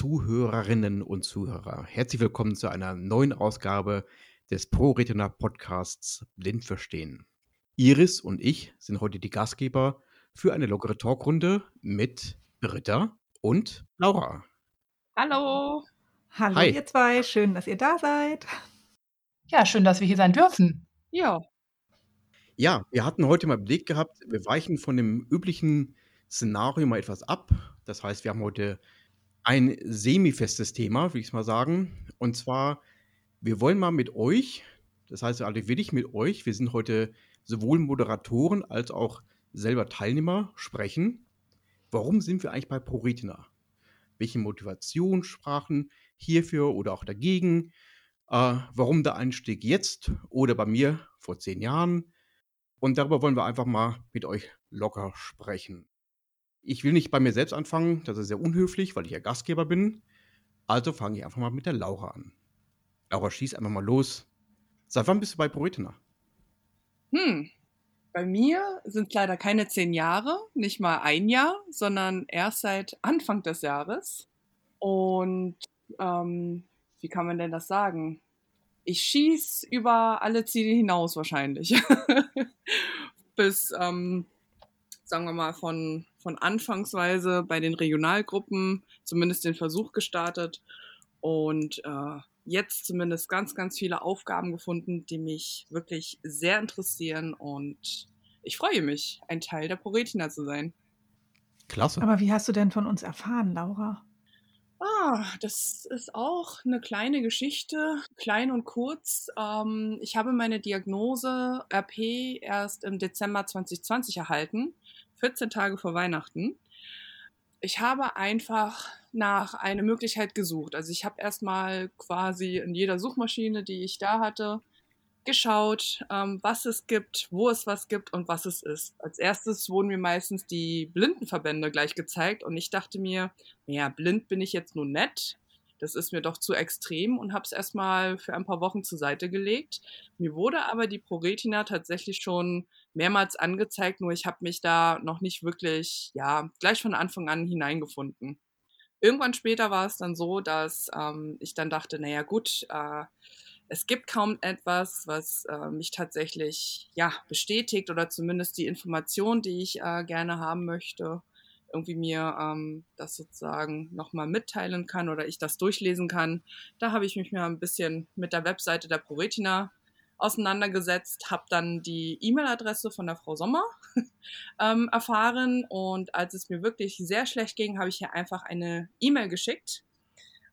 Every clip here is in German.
Liebe Zuhörerinnen und Zuhörer, herzlich willkommen zu einer neuen Ausgabe des ProRetina Podcasts Blind Verstehen. Iris und ich sind heute die Gastgeber für eine lockere Talkrunde mit Britta und Laura. Hallo. Hallo Hi. ihr zwei, schön, dass ihr da seid. Ja, schön, dass wir hier sein dürfen. Ja. Ja, wir hatten heute mal Blick gehabt, wir weichen von dem üblichen Szenario mal etwas ab. Das heißt, wir haben heute ein semifestes Thema, würde ich mal sagen. Und zwar, wir wollen mal mit euch, das heißt, also wirklich mit euch, wir sind heute sowohl Moderatoren als auch selber Teilnehmer, sprechen. Warum sind wir eigentlich bei ProRetina? Welche Motivationssprachen hierfür oder auch dagegen? Äh, warum der Einstieg jetzt oder bei mir vor zehn Jahren? Und darüber wollen wir einfach mal mit euch locker sprechen. Ich will nicht bei mir selbst anfangen, das ist sehr unhöflich, weil ich ja Gastgeber bin. Also fange ich einfach mal mit der Laura an. Laura, schieß einfach mal los. Seit wann bist du bei Proetina? Hm, bei mir sind es leider keine zehn Jahre, nicht mal ein Jahr, sondern erst seit Anfang des Jahres. Und ähm, wie kann man denn das sagen? Ich schieß über alle Ziele hinaus wahrscheinlich. Bis ähm, sagen wir mal, von, von Anfangsweise bei den Regionalgruppen zumindest den Versuch gestartet und äh, jetzt zumindest ganz, ganz viele Aufgaben gefunden, die mich wirklich sehr interessieren und ich freue mich, ein Teil der Proretina zu sein. Klasse. Aber wie hast du denn von uns erfahren, Laura? Ah, das ist auch eine kleine Geschichte, klein und kurz. Ähm, ich habe meine Diagnose RP erst im Dezember 2020 erhalten 14 Tage vor Weihnachten. Ich habe einfach nach einer Möglichkeit gesucht. Also ich habe erstmal quasi in jeder Suchmaschine, die ich da hatte, geschaut, ähm, was es gibt, wo es was gibt und was es ist. Als erstes wurden mir meistens die Blindenverbände gleich gezeigt und ich dachte mir, ja, blind bin ich jetzt nur nett, das ist mir doch zu extrem und habe es erstmal für ein paar Wochen zur Seite gelegt. Mir wurde aber die ProRetina tatsächlich schon mehrmals angezeigt, nur ich habe mich da noch nicht wirklich, ja, gleich von Anfang an hineingefunden. Irgendwann später war es dann so, dass ähm, ich dann dachte, naja gut, äh, es gibt kaum etwas, was äh, mich tatsächlich ja bestätigt oder zumindest die Information, die ich äh, gerne haben möchte irgendwie mir ähm, das sozusagen nochmal mitteilen kann oder ich das durchlesen kann. Da habe ich mich mal ein bisschen mit der Webseite der ProRetina auseinandergesetzt, habe dann die E-Mail-Adresse von der Frau Sommer ähm, erfahren und als es mir wirklich sehr schlecht ging, habe ich hier einfach eine E-Mail geschickt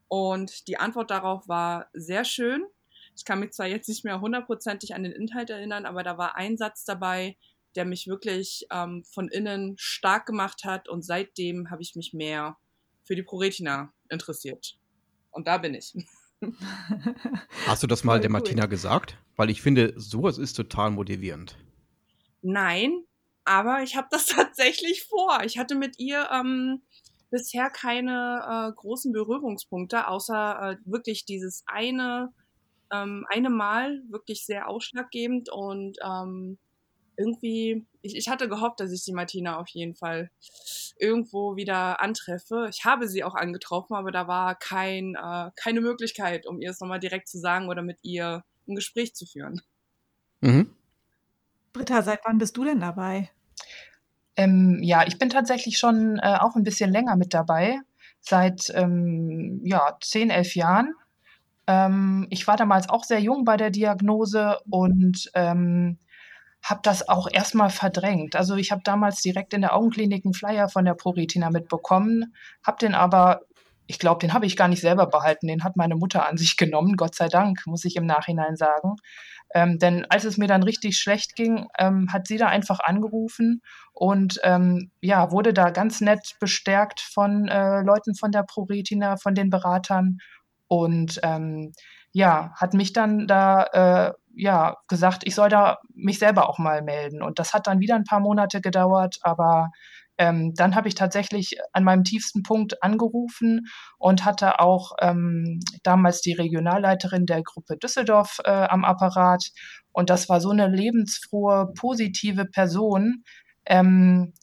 und die Antwort darauf war sehr schön. Ich kann mich zwar jetzt nicht mehr hundertprozentig an den Inhalt erinnern, aber da war ein Satz dabei, der mich wirklich ähm, von innen stark gemacht hat und seitdem habe ich mich mehr für die ProRetina interessiert. Und da bin ich. Hast du das mal der Martina gesagt? Weil ich finde, sowas ist total motivierend. Nein, aber ich habe das tatsächlich vor. Ich hatte mit ihr ähm, bisher keine äh, großen Berührungspunkte, außer äh, wirklich dieses eine, ähm, eine Mal wirklich sehr ausschlaggebend und ähm, irgendwie, ich, ich hatte gehofft, dass ich die Martina auf jeden Fall irgendwo wieder antreffe. Ich habe sie auch angetroffen, aber da war kein, äh, keine Möglichkeit, um ihr es nochmal direkt zu sagen oder mit ihr ein Gespräch zu führen. Mhm. Britta, seit wann bist du denn dabei? Ähm, ja, ich bin tatsächlich schon äh, auch ein bisschen länger mit dabei, seit ähm, ja, zehn, elf Jahren. Ähm, ich war damals auch sehr jung bei der Diagnose und ähm, habe das auch erstmal verdrängt. Also ich habe damals direkt in der Augenklinik einen Flyer von der ProRetina mitbekommen, habe den aber, ich glaube, den habe ich gar nicht selber behalten, den hat meine Mutter an sich genommen, Gott sei Dank, muss ich im Nachhinein sagen. Ähm, denn als es mir dann richtig schlecht ging, ähm, hat sie da einfach angerufen und ähm, ja, wurde da ganz nett bestärkt von äh, Leuten von der ProRetina, von den Beratern und ähm, ja, hat mich dann da äh, ja, gesagt, ich soll da mich selber auch mal melden. Und das hat dann wieder ein paar Monate gedauert, aber ähm, dann habe ich tatsächlich an meinem tiefsten Punkt angerufen und hatte auch ähm, damals die Regionalleiterin der Gruppe Düsseldorf äh, am Apparat. Und das war so eine lebensfrohe, positive Person. Ähm,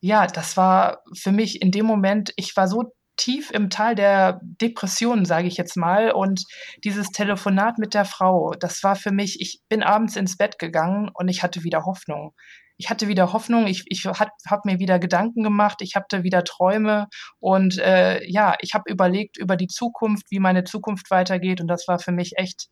ja, das war für mich in dem Moment, ich war so tief im Tal der Depressionen, sage ich jetzt mal. Und dieses Telefonat mit der Frau, das war für mich, ich bin abends ins Bett gegangen und ich hatte wieder Hoffnung ich hatte wieder Hoffnung, ich, ich habe hab mir wieder Gedanken gemacht, ich hatte wieder Träume und äh, ja, ich habe überlegt über die Zukunft, wie meine Zukunft weitergeht und das war für mich echt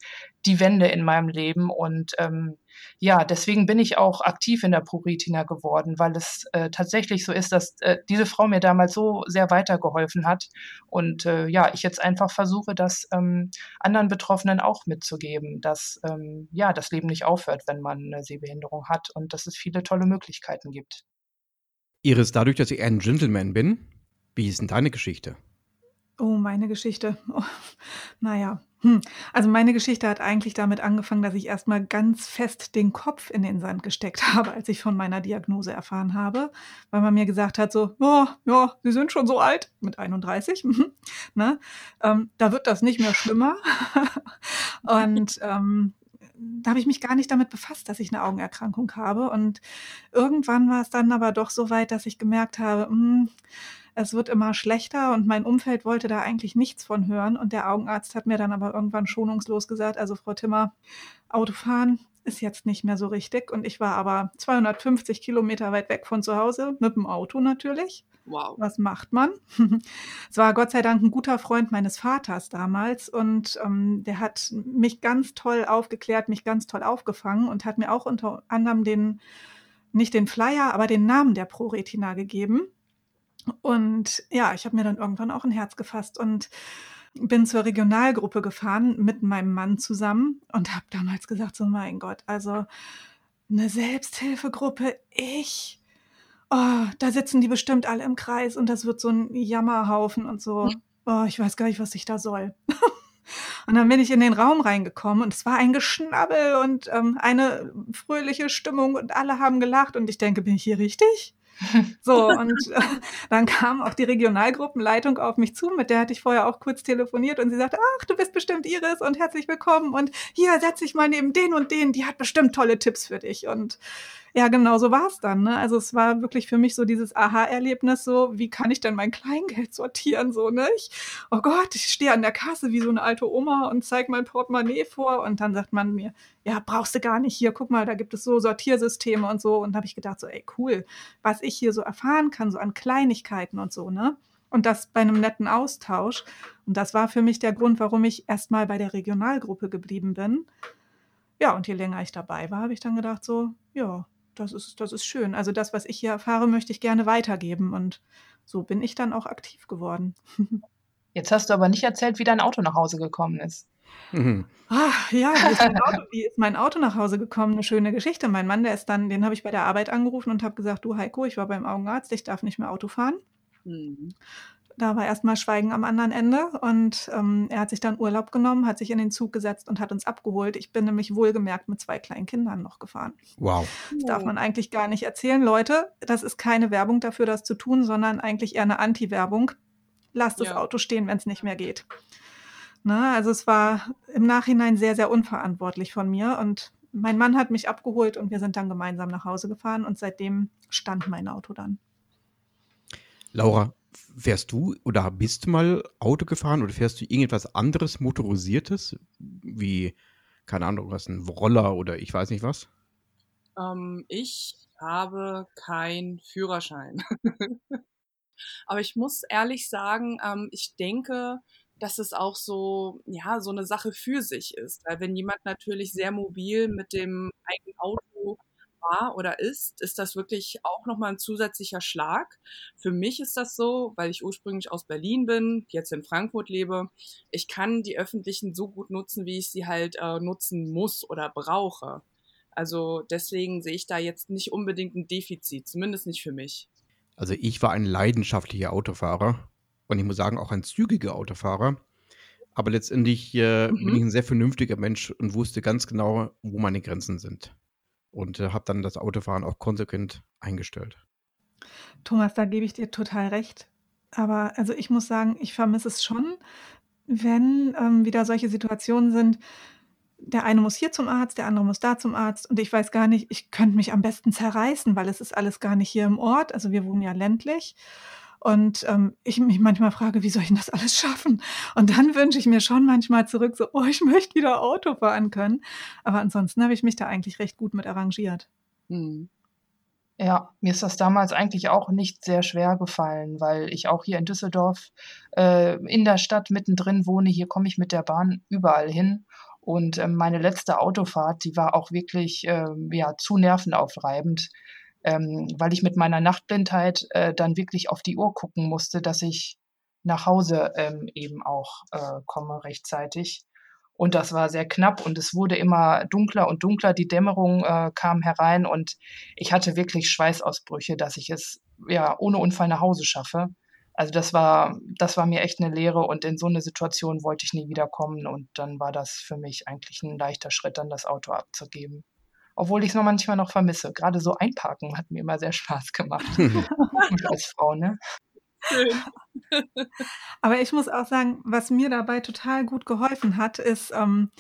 die Wende in meinem Leben und ähm, ja, deswegen bin ich auch aktiv in der ProRetina geworden, weil es äh, tatsächlich so ist, dass äh, diese Frau mir damals so sehr weitergeholfen hat und äh, ja, ich jetzt einfach versuche, das ähm, anderen Betroffenen auch mitzugeben, dass ähm, ja, das Leben nicht aufhört, wenn man eine Sehbehinderung hat und dass es viele tolle Möglichkeiten gibt. Iris, dadurch, dass ich ein Gentleman bin, wie ist denn deine Geschichte? Oh, meine Geschichte. Oh, naja, hm. Also meine Geschichte hat eigentlich damit angefangen, dass ich erstmal ganz fest den Kopf in den Sand gesteckt habe, als ich von meiner Diagnose erfahren habe, weil man mir gesagt hat, so, oh, ja, Sie sind schon so alt, mit 31, mhm, ne? Ähm, da wird das nicht mehr schlimmer. Und ähm, da habe ich mich gar nicht damit befasst, dass ich eine Augenerkrankung habe. Und irgendwann war es dann aber doch so weit, dass ich gemerkt habe, mh, hm, es wird immer schlechter und mein Umfeld wollte da eigentlich nichts von hören. Und der Augenarzt hat mir dann aber irgendwann schonungslos gesagt, also Frau Timmer, Autofahren ist jetzt nicht mehr so richtig. Und ich war aber 250 Kilometer weit weg von zu Hause, mit dem Auto natürlich. Wow. Was macht man? es war Gott sei Dank ein guter Freund meines Vaters damals und ähm, der hat mich ganz toll aufgeklärt, mich ganz toll aufgefangen und hat mir auch unter anderem den, nicht den Flyer, aber den Namen der ProRetina gegeben. Und ja, ich habe mir dann irgendwann auch ein Herz gefasst und bin zur Regionalgruppe gefahren mit meinem Mann zusammen und habe damals gesagt, so mein Gott, also eine Selbsthilfegruppe, ich, oh, da sitzen die bestimmt alle im Kreis und das wird so ein Jammerhaufen und so. Oh, ich weiß gar nicht, was ich da soll. Und dann bin ich in den Raum reingekommen und es war ein Geschnabbel und ähm, eine fröhliche Stimmung und alle haben gelacht und ich denke, bin ich hier richtig? So, und äh, dann kam auch die Regionalgruppenleitung auf mich zu, mit der hatte ich vorher auch kurz telefoniert und sie sagte, ach, du bist bestimmt Iris und herzlich willkommen und hier setz dich mal neben den und den, die hat bestimmt tolle Tipps für dich. Und ja, genau so war es dann. Ne? Also es war wirklich für mich so dieses Aha-Erlebnis, so wie kann ich denn mein Kleingeld sortieren, so ne? Ich, oh Gott, ich stehe an der Kasse wie so eine alte Oma und zeige mein Portemonnaie vor und dann sagt man mir, ja, brauchst du gar nicht hier, guck mal, da gibt es so Sortiersysteme und so und da habe ich gedacht so, ey cool, was ich hier so erfahren kann, so an Kleinigkeiten und so, ne? Und das bei einem netten Austausch. Und das war für mich der Grund, warum ich erstmal bei der Regionalgruppe geblieben bin. Ja, und je länger ich dabei war, habe ich dann gedacht so, ja, das ist, das ist schön. Also das, was ich hier erfahre, möchte ich gerne weitergeben. Und so bin ich dann auch aktiv geworden. Jetzt hast du aber nicht erzählt, wie dein Auto nach Hause gekommen ist. Mhm. Ach, ja, wie ist, Auto, wie ist, mein Auto nach Hause gekommen? Eine schöne Geschichte. Mein Mann, der ist dann, den habe ich bei der Arbeit angerufen und habe gesagt, du Heiko, ich war beim Augenarzt, ich darf nicht mehr Auto fahren. Mhm. Da war erstmal Schweigen am anderen Ende und ähm, er hat sich dann Urlaub genommen, hat sich in den Zug gesetzt und hat uns abgeholt. Ich bin nämlich wohlgemerkt mit zwei kleinen Kindern noch gefahren. Wow. Das darf man eigentlich gar nicht erzählen. Leute, das ist keine Werbung dafür, das zu tun, sondern eigentlich eher eine Anti-Werbung. Lasst ja. das Auto stehen, wenn es nicht mehr geht. Ne? Also es war im Nachhinein sehr, sehr unverantwortlich von mir und mein Mann hat mich abgeholt und wir sind dann gemeinsam nach Hause gefahren und seitdem stand mein Auto dann. Laura, fährst du oder bist du mal Auto gefahren oder fährst du irgendetwas anderes motorisiertes, wie, keine Ahnung, was, ein Roller oder ich weiß nicht was? Ähm, ich habe keinen Führerschein. Aber ich muss ehrlich sagen, ähm, ich denke, dass es auch so, ja, so eine Sache für sich ist. Weil wenn jemand natürlich sehr mobil mit dem eigenen Auto war oder ist, ist das wirklich auch nochmal ein zusätzlicher Schlag. Für mich ist das so, weil ich ursprünglich aus Berlin bin, jetzt in Frankfurt lebe. Ich kann die öffentlichen so gut nutzen, wie ich sie halt äh, nutzen muss oder brauche. Also deswegen sehe ich da jetzt nicht unbedingt ein Defizit, zumindest nicht für mich. Also ich war ein leidenschaftlicher Autofahrer und ich muss sagen auch ein zügiger Autofahrer. Aber letztendlich äh, mhm. bin ich ein sehr vernünftiger Mensch und wusste ganz genau, wo meine Grenzen sind und äh, habe dann das Autofahren auch konsequent eingestellt. Thomas, da gebe ich dir total recht. Aber also ich muss sagen, ich vermisse es schon, wenn ähm, wieder solche Situationen sind. Der eine muss hier zum Arzt, der andere muss da zum Arzt und ich weiß gar nicht, ich könnte mich am besten zerreißen, weil es ist alles gar nicht hier im Ort. Also wir wohnen ja ländlich. Und ähm, ich mich manchmal frage, wie soll ich denn das alles schaffen? Und dann wünsche ich mir schon manchmal zurück, so, oh, ich möchte wieder Auto fahren können. Aber ansonsten habe ich mich da eigentlich recht gut mit arrangiert. Hm. Ja, mir ist das damals eigentlich auch nicht sehr schwer gefallen, weil ich auch hier in Düsseldorf äh, in der Stadt mittendrin wohne. Hier komme ich mit der Bahn überall hin. Und äh, meine letzte Autofahrt, die war auch wirklich äh, ja, zu nervenaufreibend, ähm, weil ich mit meiner Nachtblindheit äh, dann wirklich auf die Uhr gucken musste, dass ich nach Hause ähm, eben auch äh, komme rechtzeitig. Und das war sehr knapp und es wurde immer dunkler und dunkler. Die Dämmerung äh, kam herein und ich hatte wirklich Schweißausbrüche, dass ich es ja ohne Unfall nach Hause schaffe. Also das war, das war mir echt eine Lehre und in so eine Situation wollte ich nie wieder kommen und dann war das für mich eigentlich ein leichter Schritt, dann das Auto abzugeben. Obwohl ich es noch manchmal noch vermisse. Gerade so einparken hat mir immer sehr Spaß gemacht. als Frau, ne? Aber ich muss auch sagen, was mir dabei total gut geholfen hat, ist, ähm,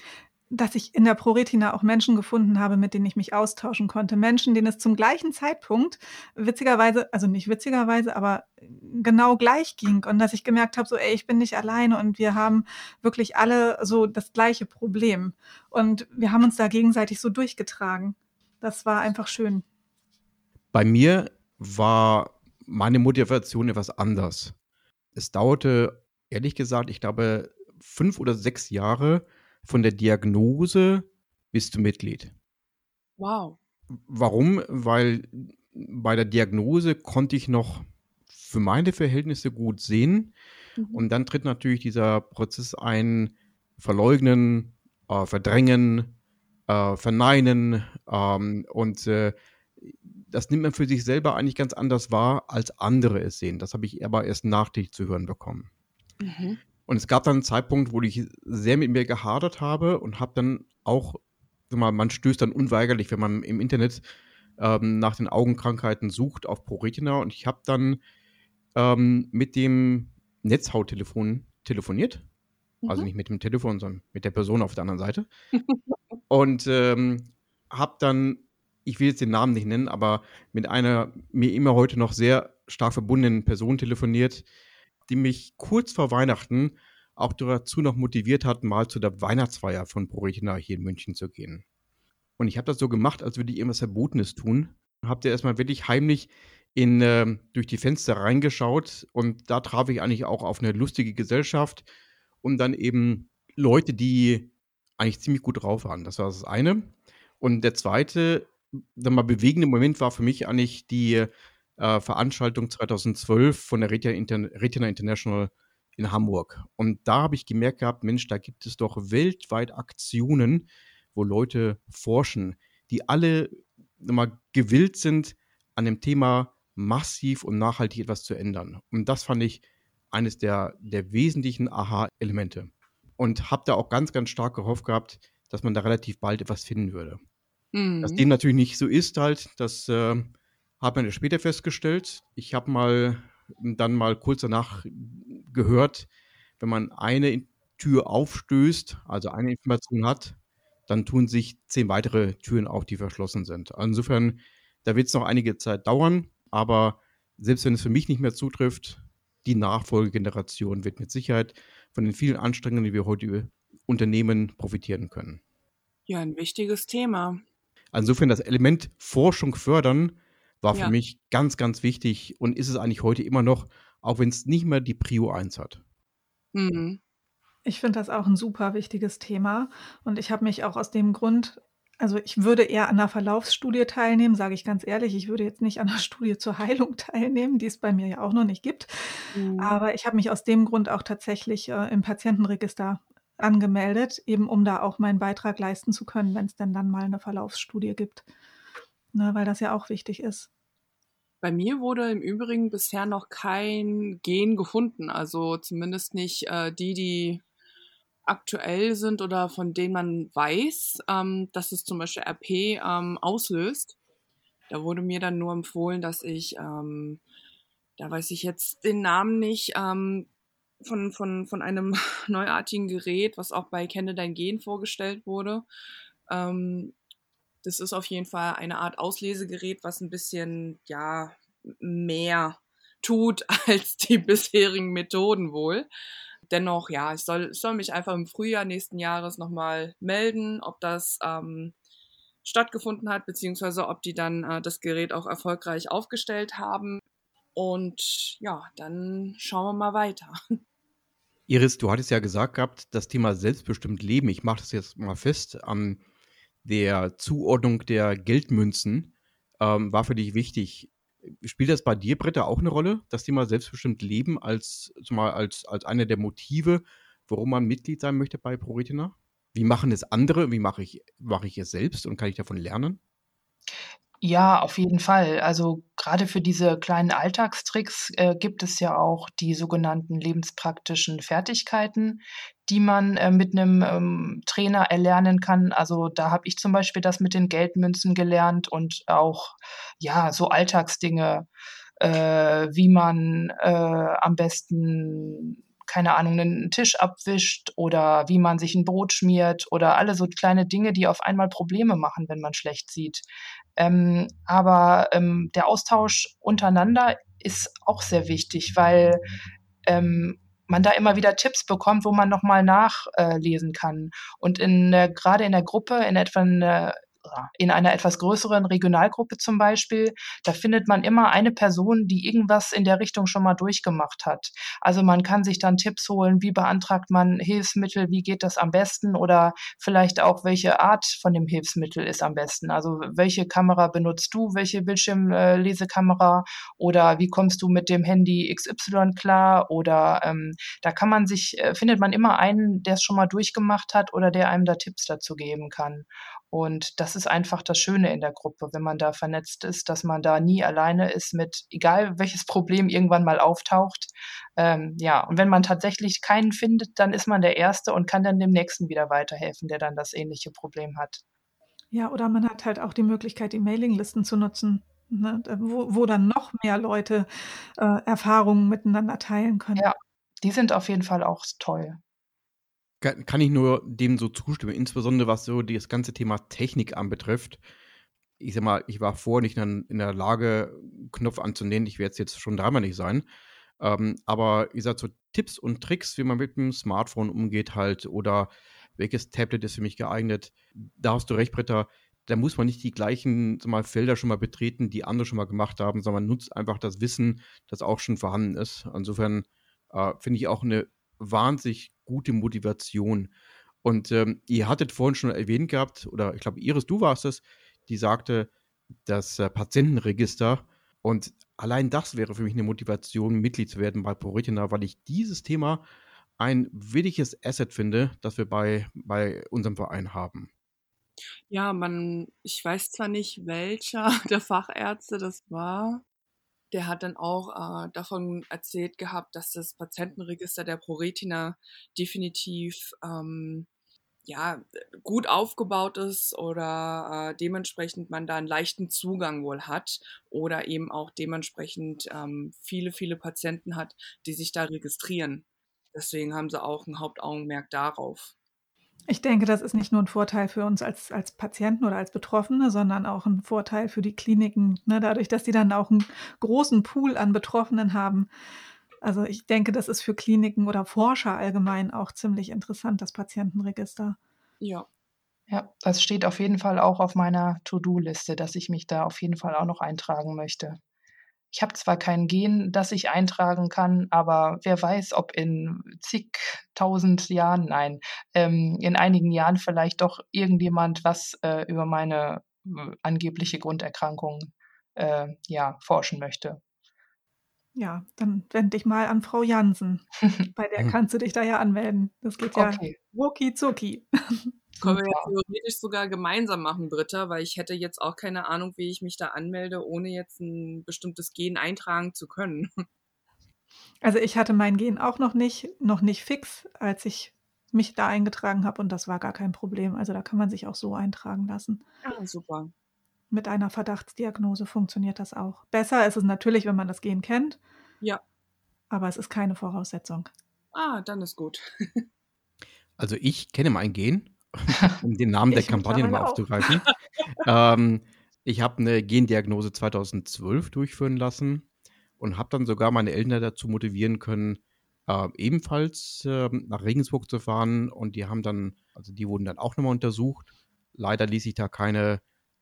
dass ich in der ProRetina auch Menschen gefunden habe, mit denen ich mich austauschen konnte. Menschen, denen es zum gleichen Zeitpunkt witzigerweise, also nicht witzigerweise, aber genau gleich ging und dass ich gemerkt habe, so, ey, ich bin nicht alleine und wir haben wirklich alle so das gleiche Problem. Und wir haben uns da gegenseitig so durchgetragen. Das war einfach schön. Bei mir war meine Motivation etwas anders. Es dauerte, ehrlich gesagt, ich glaube, fünf oder sechs Jahre von der Diagnose bis zum Mitglied. Wow. Warum? Weil bei der Diagnose konnte ich noch für meine Verhältnisse gut sehen. Mhm. Und dann tritt natürlich dieser Prozess ein, verleugnen, äh, verdrängen, äh, verneinen. Ähm, und äh, das nimmt man für sich selber eigentlich ganz anders wahr, als andere es sehen. Das habe ich aber erst nachträglich zu hören bekommen. Mhm. Und es gab dann einen Zeitpunkt, wo ich sehr mit mir gehadert habe und habe dann auch, mal, man stößt dann unweigerlich, wenn man im Internet ähm, nach den Augenkrankheiten sucht, auf ProRetina. Und ich habe dann ähm, mit dem Netzhauttelefon telefoniert. Also mhm. Also nicht mit dem Telefon, sondern mit der Person auf der anderen Seite. und ähm, habe dann ich will jetzt den Namen nicht nennen, aber mit einer mir immer heute noch sehr stark verbundenen Person telefoniert, die mich kurz vor Weihnachten auch dazu noch motiviert hat, mal zu der Weihnachtsfeier von ProRetina hier in München zu gehen. Und ich habe das so gemacht, als würde ich irgendwas Verbotenes tun. Habt ihr erstmal wirklich heimlich in, äh, durch die Fenster reingeschaut und da traf ich eigentlich auch auf eine lustige Gesellschaft und dann eben Leute, die eigentlich ziemlich gut drauf waren. Das war das eine. Und der zweite sag mal, bewegende Moment war für mich eigentlich die äh, Veranstaltung 2012 von der Retina, Inter Retina International in Hamburg. Und da habe ich gemerkt gehabt, Mensch, da gibt es doch weltweit Aktionen, wo Leute forschen, die alle mal gewillt sind, an dem Thema massiv und nachhaltig etwas zu ändern. Und das fand ich eines der, der wesentlichen Aha-Elemente. Und habe da auch ganz, ganz stark gehofft gehabt, dass man da relativ bald etwas finden würde. Mhm. Dass dem natürlich nicht so ist, halt, das äh, hat man ja später festgestellt. Ich habe mal dann mal kurz danach gehört, wenn man eine Tür aufstößt, also eine Information hat, dann tun sich zehn weitere Türen auf, die verschlossen sind. Also insofern, da wird es noch einige Zeit dauern, aber selbst wenn es für mich nicht mehr zutrifft, die Nachfolgegeneration wird mit Sicherheit von den vielen Anstrengungen, die wir heute unternehmen, profitieren können. Ja, ein wichtiges Thema. Insofern das Element Forschung fördern war für ja. mich ganz, ganz wichtig und ist es eigentlich heute immer noch, auch wenn es nicht mehr die Prio 1 hat. Mhm. Ich finde das auch ein super wichtiges Thema und ich habe mich auch aus dem Grund, also ich würde eher an einer Verlaufsstudie teilnehmen, sage ich ganz ehrlich. Ich würde jetzt nicht an einer Studie zur Heilung teilnehmen, die es bei mir ja auch noch nicht gibt. Mhm. Aber ich habe mich aus dem Grund auch tatsächlich äh, im Patientenregister angemeldet, eben um da auch meinen Beitrag leisten zu können, wenn es denn dann mal eine Verlaufsstudie gibt. Ne, weil das ja auch wichtig ist. Bei mir wurde im Übrigen bisher noch kein Gen gefunden, also zumindest nicht äh, die, die aktuell sind oder von denen man weiß, ähm, dass es zum Beispiel RP ähm, auslöst. Da wurde mir dann nur empfohlen, dass ich, ähm, da weiß ich jetzt den Namen nicht, ähm, von, von, von einem neuartigen Gerät, was auch bei Kenne dein Gen vorgestellt wurde. Ähm, das ist auf jeden Fall eine Art Auslesegerät, was ein bisschen, ja, mehr tut als die bisherigen Methoden wohl. Dennoch, ja, ich soll, ich soll mich einfach im Frühjahr nächsten Jahres nochmal melden, ob das ähm, stattgefunden hat, beziehungsweise ob die dann äh, das Gerät auch erfolgreich aufgestellt haben. Und ja, dann schauen wir mal weiter. Iris, du hattest ja gesagt gehabt, das Thema selbstbestimmt Leben, ich mache das jetzt mal fest, an der Zuordnung der Geldmünzen ähm, war für dich wichtig. Spielt das bei dir, Britta, auch eine Rolle, das Thema selbstbestimmt Leben als, zumal als, als eine der Motive, warum man Mitglied sein möchte bei ProRetina? Wie machen es andere? Wie mache ich, mache ich es selbst und kann ich davon lernen? Ja, auf jeden Fall. Also gerade für diese kleinen Alltagstricks äh, gibt es ja auch die sogenannten lebenspraktischen Fertigkeiten, die man äh, mit einem ähm, Trainer erlernen kann. Also da habe ich zum Beispiel das mit den Geldmünzen gelernt und auch ja so Alltagsdinge, äh, wie man äh, am besten keine Ahnung, einen Tisch abwischt oder wie man sich ein Brot schmiert oder alle so kleine Dinge, die auf einmal Probleme machen, wenn man schlecht sieht. Ähm, aber ähm, der Austausch untereinander ist auch sehr wichtig, weil ähm, man da immer wieder Tipps bekommt, wo man nochmal nachlesen kann. Und in, gerade in der Gruppe, in etwa eine in einer etwas größeren Regionalgruppe zum Beispiel, da findet man immer eine Person, die irgendwas in der Richtung schon mal durchgemacht hat. Also man kann sich dann Tipps holen, wie beantragt man Hilfsmittel, wie geht das am besten oder vielleicht auch, welche Art von dem Hilfsmittel ist am besten. Also welche Kamera benutzt du, welche Bildschirmlesekamera oder wie kommst du mit dem Handy XY klar oder ähm, da kann man sich, äh, findet man immer einen, der es schon mal durchgemacht hat oder der einem da Tipps dazu geben kann. Und das ist einfach das Schöne in der Gruppe, wenn man da vernetzt ist, dass man da nie alleine ist mit, egal welches Problem irgendwann mal auftaucht. Ähm, ja, und wenn man tatsächlich keinen findet, dann ist man der Erste und kann dann dem Nächsten wieder weiterhelfen, der dann das ähnliche Problem hat. Ja, oder man hat halt auch die Möglichkeit, die Mailinglisten zu nutzen, ne, wo, wo dann noch mehr Leute äh, Erfahrungen miteinander teilen können. Ja, die sind auf jeden Fall auch toll. Kann ich nur dem so zustimmen, insbesondere was so das ganze Thema Technik anbetrifft. Ich sag mal, ich war vorher nicht in, der Lage, Knopf anzunehmen. Ich werde es jetzt schon dreimal nicht sein. Ähm, aber ich sag so Tipps und Tricks, wie man mit dem Smartphone umgeht, halt, oder welches Tablet ist für mich geeignet. Da hast du recht, Britta. Da muss man nicht die gleichen mal, Felder schon mal betreten, die andere schon mal gemacht haben, sondern man nutzt einfach das Wissen, das auch schon vorhanden ist. Insofern äh, finde ich auch eine wahnsinnig gute Motivation. Und ähm, ihr hattet vorhin schon erwähnt gehabt, oder ich glaube, Iris, du warst es, die sagte, das äh, Patientenregister. Und allein das wäre für mich eine Motivation, Mitglied zu werden bei ProRetina, weil ich dieses Thema ein williges Asset finde, das wir bei, bei unserem Verein haben. Ja, man, ich weiß zwar nicht, welcher der Fachärzte das war, der hat dann auch äh, davon erzählt gehabt, dass das Patientenregister der ProRetina definitiv ähm, ja, gut aufgebaut ist oder äh, dementsprechend man da einen leichten Zugang wohl hat oder eben auch dementsprechend ähm, viele, viele Patienten hat, die sich da registrieren. Deswegen haben sie auch ein Hauptaugenmerk darauf. Ich denke, das ist nicht nur ein Vorteil für uns als als Patienten oder als Betroffene, sondern auch ein Vorteil für die Kliniken, ne, dadurch, dass sie dann auch einen großen Pool an Betroffenen haben. Also, ich denke, das ist für Kliniken oder Forscher allgemein auch ziemlich interessant, das Patientenregister. Ja. Ja, das steht auf jeden Fall auch auf meiner To-do-Liste, dass ich mich da auf jeden Fall auch noch eintragen möchte. Ich habe zwar kein Gen, das ich eintragen kann, aber wer weiß, ob in zigtausend Jahren, nein, ähm, in einigen Jahren vielleicht doch irgendjemand was äh, über meine äh, angebliche Grunderkrankung äh, ja, forschen möchte. Ja, dann wende dich mal an Frau Jansen. Bei der kannst du dich da ja anmelden. Das geht ja okay. rucki zucki. Können wir ja theoretisch sogar gemeinsam machen, Britta, weil ich hätte jetzt auch keine Ahnung, wie ich mich da anmelde, ohne jetzt ein bestimmtes Gen eintragen zu können. Also ich hatte mein Gen auch noch nicht, noch nicht fix, als ich mich da eingetragen habe und das war gar kein Problem. Also da kann man sich auch so eintragen lassen. Ja, super. Mit einer Verdachtsdiagnose funktioniert das auch. Besser ist es natürlich, wenn man das Gen kennt. Ja. Aber es ist keine Voraussetzung. Ah, dann ist gut. also ich kenne mein Gen um den Namen der Kampagne mal aufzugreifen. ähm, ich habe eine Gendiagnose 2012 durchführen lassen und habe dann sogar meine Eltern dazu motivieren können, äh, ebenfalls äh, nach Regensburg zu fahren. Und die haben dann, also die wurden dann auch nochmal untersucht. Leider ließ sich da keine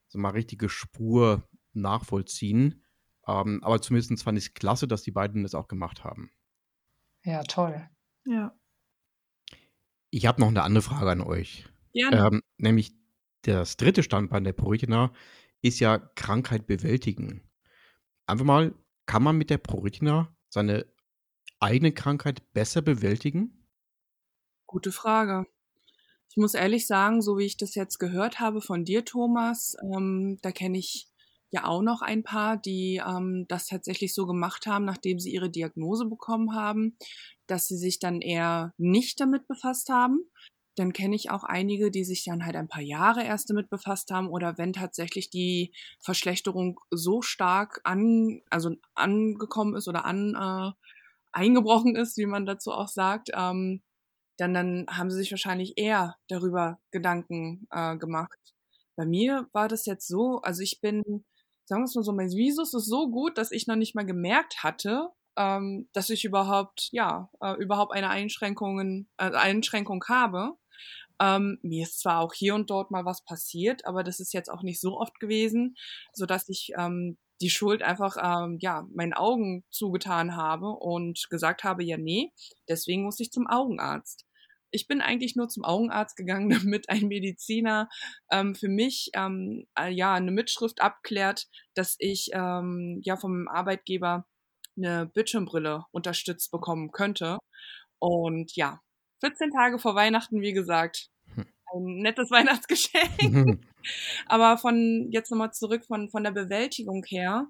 so mal richtige Spur nachvollziehen. Ähm, aber zumindest fand ich es klasse, dass die beiden das auch gemacht haben. Ja, toll. Ja. Ich habe noch eine andere Frage an euch. Ähm, nämlich das dritte Standbein der Pruritina ist ja Krankheit bewältigen. Einfach mal, kann man mit der Pruritina seine eigene Krankheit besser bewältigen? Gute Frage. Ich muss ehrlich sagen, so wie ich das jetzt gehört habe von dir, Thomas, ähm, da kenne ich ja auch noch ein paar, die ähm, das tatsächlich so gemacht haben, nachdem sie ihre Diagnose bekommen haben, dass sie sich dann eher nicht damit befasst haben. Dann kenne ich auch einige, die sich dann halt ein paar Jahre erst damit befasst haben oder wenn tatsächlich die Verschlechterung so stark an, also angekommen ist oder an äh, eingebrochen ist, wie man dazu auch sagt, ähm, dann, dann haben sie sich wahrscheinlich eher darüber Gedanken äh, gemacht. Bei mir war das jetzt so, also ich bin, sagen wir es mal so, mein Visus ist so gut, dass ich noch nicht mal gemerkt hatte, ähm, dass ich überhaupt, ja, äh, überhaupt eine Einschränkungen, äh, Einschränkung habe. Ähm, mir ist zwar auch hier und dort mal was passiert, aber das ist jetzt auch nicht so oft gewesen, so dass ich ähm, die Schuld einfach ähm, ja meinen Augen zugetan habe und gesagt habe, ja nee, deswegen muss ich zum Augenarzt. Ich bin eigentlich nur zum Augenarzt gegangen, damit ein Mediziner ähm, für mich ähm, äh, ja eine Mitschrift abklärt, dass ich ähm, ja vom Arbeitgeber eine Bildschirmbrille unterstützt bekommen könnte. Und ja, 14 Tage vor Weihnachten, wie gesagt, hm. ein nettes Weihnachtsgeschenk. Aber von jetzt nochmal zurück von, von der Bewältigung her.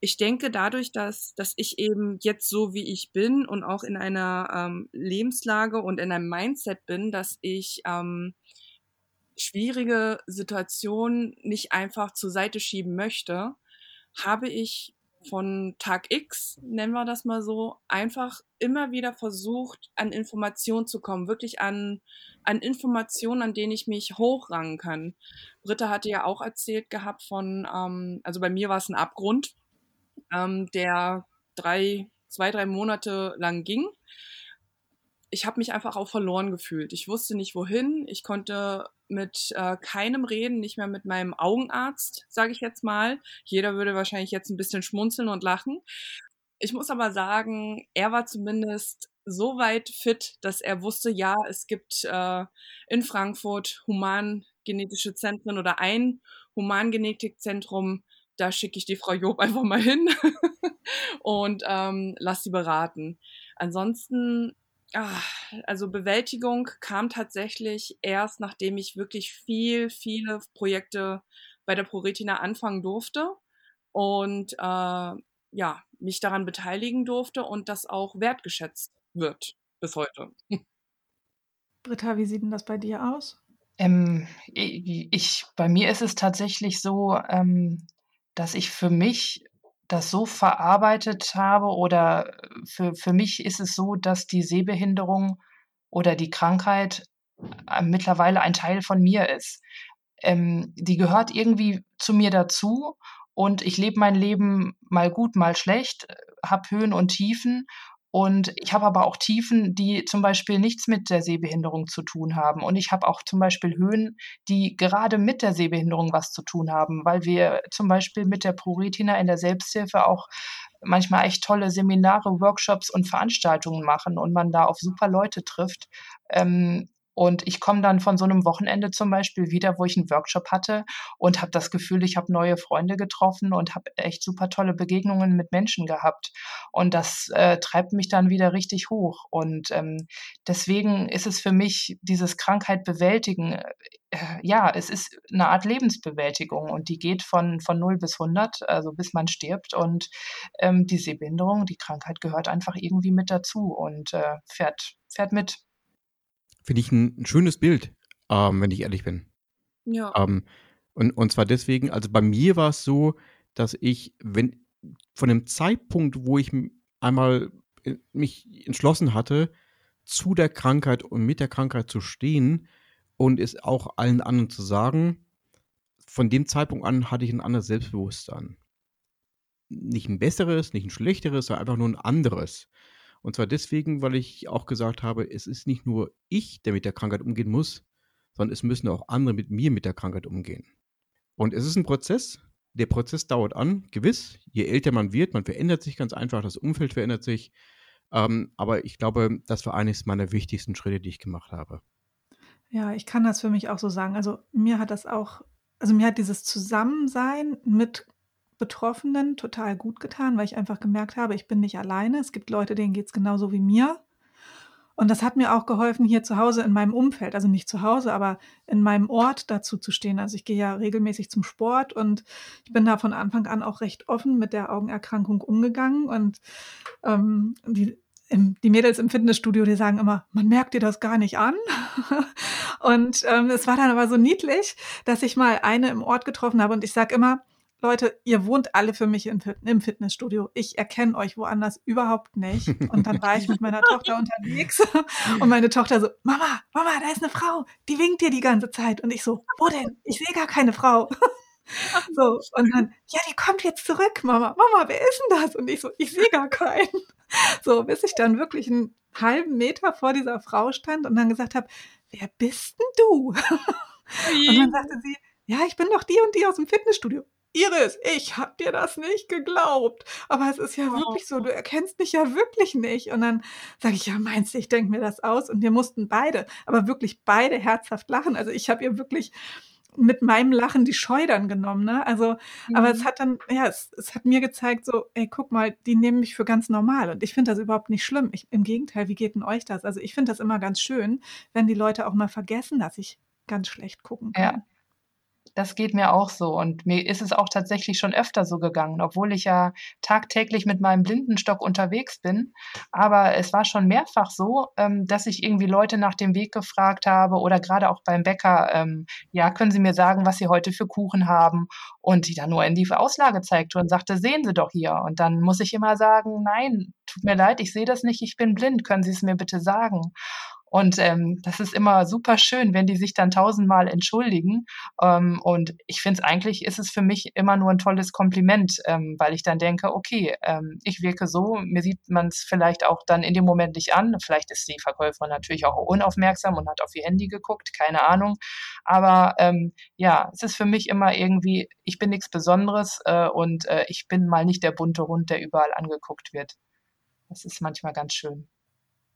Ich denke dadurch, dass, dass ich eben jetzt so wie ich bin und auch in einer ähm, Lebenslage und in einem Mindset bin, dass ich ähm, schwierige Situationen nicht einfach zur Seite schieben möchte, habe ich von Tag X, nennen wir das mal so, einfach immer wieder versucht, an Informationen zu kommen, wirklich an, an Informationen, an denen ich mich hochrangen kann. Britta hatte ja auch erzählt gehabt von, ähm, also bei mir war es ein Abgrund, ähm, der drei, zwei, drei Monate lang ging. Ich habe mich einfach auch verloren gefühlt. Ich wusste nicht wohin. Ich konnte mit äh, keinem reden, nicht mehr mit meinem Augenarzt, sage ich jetzt mal. Jeder würde wahrscheinlich jetzt ein bisschen schmunzeln und lachen. Ich muss aber sagen, er war zumindest so weit fit, dass er wusste, ja, es gibt äh, in Frankfurt humangenetische Zentren oder ein Humangenetikzentrum. Da schicke ich die Frau Job einfach mal hin und ähm, lass sie beraten. Ansonsten Ach, also Bewältigung kam tatsächlich erst, nachdem ich wirklich viel, viele Projekte bei der ProRetina anfangen durfte und äh, ja, mich daran beteiligen durfte und das auch wertgeschätzt wird bis heute. Britta, wie sieht denn das bei dir aus? Ähm, ich, bei mir ist es tatsächlich so, ähm, dass ich für mich das so verarbeitet habe oder für, für mich ist es so, dass die Sehbehinderung oder die Krankheit äh, mittlerweile ein Teil von mir ist. Ähm, die gehört irgendwie zu mir dazu und ich lebe mein Leben mal gut, mal schlecht, habe Höhen und Tiefen und ich habe aber auch Tiefen, die zum Beispiel nichts mit der Sehbehinderung zu tun haben. Und ich habe auch zum Beispiel Höhen, die gerade mit der Sehbehinderung was zu tun haben, weil wir zum Beispiel mit der ProRetina in der Selbsthilfe auch manchmal echt tolle Seminare, Workshops und Veranstaltungen machen und man da auf super Leute trifft. Ähm, und ich komme dann von so einem Wochenende zum Beispiel wieder, wo ich einen Workshop hatte und habe das Gefühl, ich habe neue Freunde getroffen und habe echt super tolle Begegnungen mit Menschen gehabt. Und das äh, treibt mich dann wieder richtig hoch. Und ähm, deswegen ist es für mich dieses Krankheit bewältigen, äh, ja, es ist eine Art Lebensbewältigung und die geht von, von 0 bis 100, also bis man stirbt. Und ähm, die Sehbehinderung, die Krankheit gehört einfach irgendwie mit dazu und äh, fährt, fährt mit. Finde ich ein, ein, schönes Bild, ähm, wenn ich ehrlich bin. Ja. Ähm, und, und zwar deswegen, also bei mir war es so, dass ich, wenn von dem Zeitpunkt, wo ich einmal äh, mich entschlossen hatte, zu der Krankheit und mit der Krankheit zu stehen und es auch allen anderen zu sagen, von dem Zeitpunkt an hatte ich ein anderes Selbstbewusstsein. nicht ein besseres, nicht ein schlechteres, sondern einfach nur ein anderes. Und zwar deswegen, weil ich auch gesagt habe, es ist nicht nur ich, der mit der Krankheit umgehen muss, sondern es müssen auch andere mit mir mit der Krankheit umgehen. Und es ist ein Prozess. Der Prozess dauert an, gewiss. Je älter man wird, man verändert sich ganz einfach, das Umfeld verändert sich. Ähm, aber ich glaube, das war eines meiner wichtigsten Schritte, die ich gemacht habe. Ja, ich kann das für mich auch so sagen. Also mir hat das auch, also mir hat dieses Zusammensein mit Betroffenen total gut getan, weil ich einfach gemerkt habe, ich bin nicht alleine. Es gibt Leute, denen geht es genauso wie mir. Und das hat mir auch geholfen, hier zu Hause in meinem Umfeld, also nicht zu Hause, aber in meinem Ort dazu zu stehen. Also ich gehe ja regelmäßig zum Sport und ich bin da von Anfang an auch recht offen mit der Augenerkrankung umgegangen. Und ähm, die, die Mädels im Fitnessstudio, die sagen immer, man merkt dir das gar nicht an. und ähm, es war dann aber so niedlich, dass ich mal eine im Ort getroffen habe und ich sage immer, Leute, ihr wohnt alle für mich im Fitnessstudio. Ich erkenne euch woanders überhaupt nicht. Und dann war ich mit meiner Tochter unterwegs und meine Tochter so, Mama, Mama, da ist eine Frau, die winkt dir die ganze Zeit. Und ich so, wo denn? Ich sehe gar keine Frau. So, und dann, ja, die kommt jetzt zurück, Mama. Mama, wer ist denn das? Und ich so, ich sehe gar keinen. So, bis ich dann wirklich einen halben Meter vor dieser Frau stand und dann gesagt habe, wer bist denn du? Und dann sagte sie, ja, ich bin doch die und die aus dem Fitnessstudio. Iris, ich hab dir das nicht geglaubt. Aber es ist ja wirklich so, du erkennst mich ja wirklich nicht. Und dann sage ich, ja, meinst du, ich denke mir das aus? Und wir mussten beide, aber wirklich beide herzhaft lachen. Also ich habe ihr wirklich mit meinem Lachen die Scheu dann genommen, ne? Also, mhm. aber es mhm. hat dann, ja, es, es, hat mir gezeigt, so, ey, guck mal, die nehmen mich für ganz normal. Und ich finde das überhaupt nicht schlimm. Ich, Im Gegenteil, wie geht denn euch das? Also ich finde das immer ganz schön, wenn die Leute auch mal vergessen, dass ich ganz schlecht gucken kann. Ja. Das geht mir auch so. Und mir ist es auch tatsächlich schon öfter so gegangen, obwohl ich ja tagtäglich mit meinem Blindenstock unterwegs bin. Aber es war schon mehrfach so, ähm, dass ich irgendwie Leute nach dem Weg gefragt habe oder gerade auch beim Bäcker, ähm, ja, können Sie mir sagen, was Sie heute für Kuchen haben? Und die dann nur in die Auslage zeigte und sagte, sehen Sie doch hier. Und dann muss ich immer sagen, nein, tut mir leid, ich sehe das nicht, ich bin blind, können Sie es mir bitte sagen? Und ähm, das ist immer super schön, wenn die sich dann tausendmal entschuldigen. Ähm, und ich finde es eigentlich, ist es für mich immer nur ein tolles Kompliment, ähm, weil ich dann denke, okay, ähm, ich wirke so, mir sieht man es vielleicht auch dann in dem Moment nicht an. Vielleicht ist die Verkäuferin natürlich auch unaufmerksam und hat auf ihr Handy geguckt, keine Ahnung. Aber ähm, ja, es ist für mich immer irgendwie, ich bin nichts Besonderes äh, und äh, ich bin mal nicht der bunte Hund, der überall angeguckt wird. Das ist manchmal ganz schön.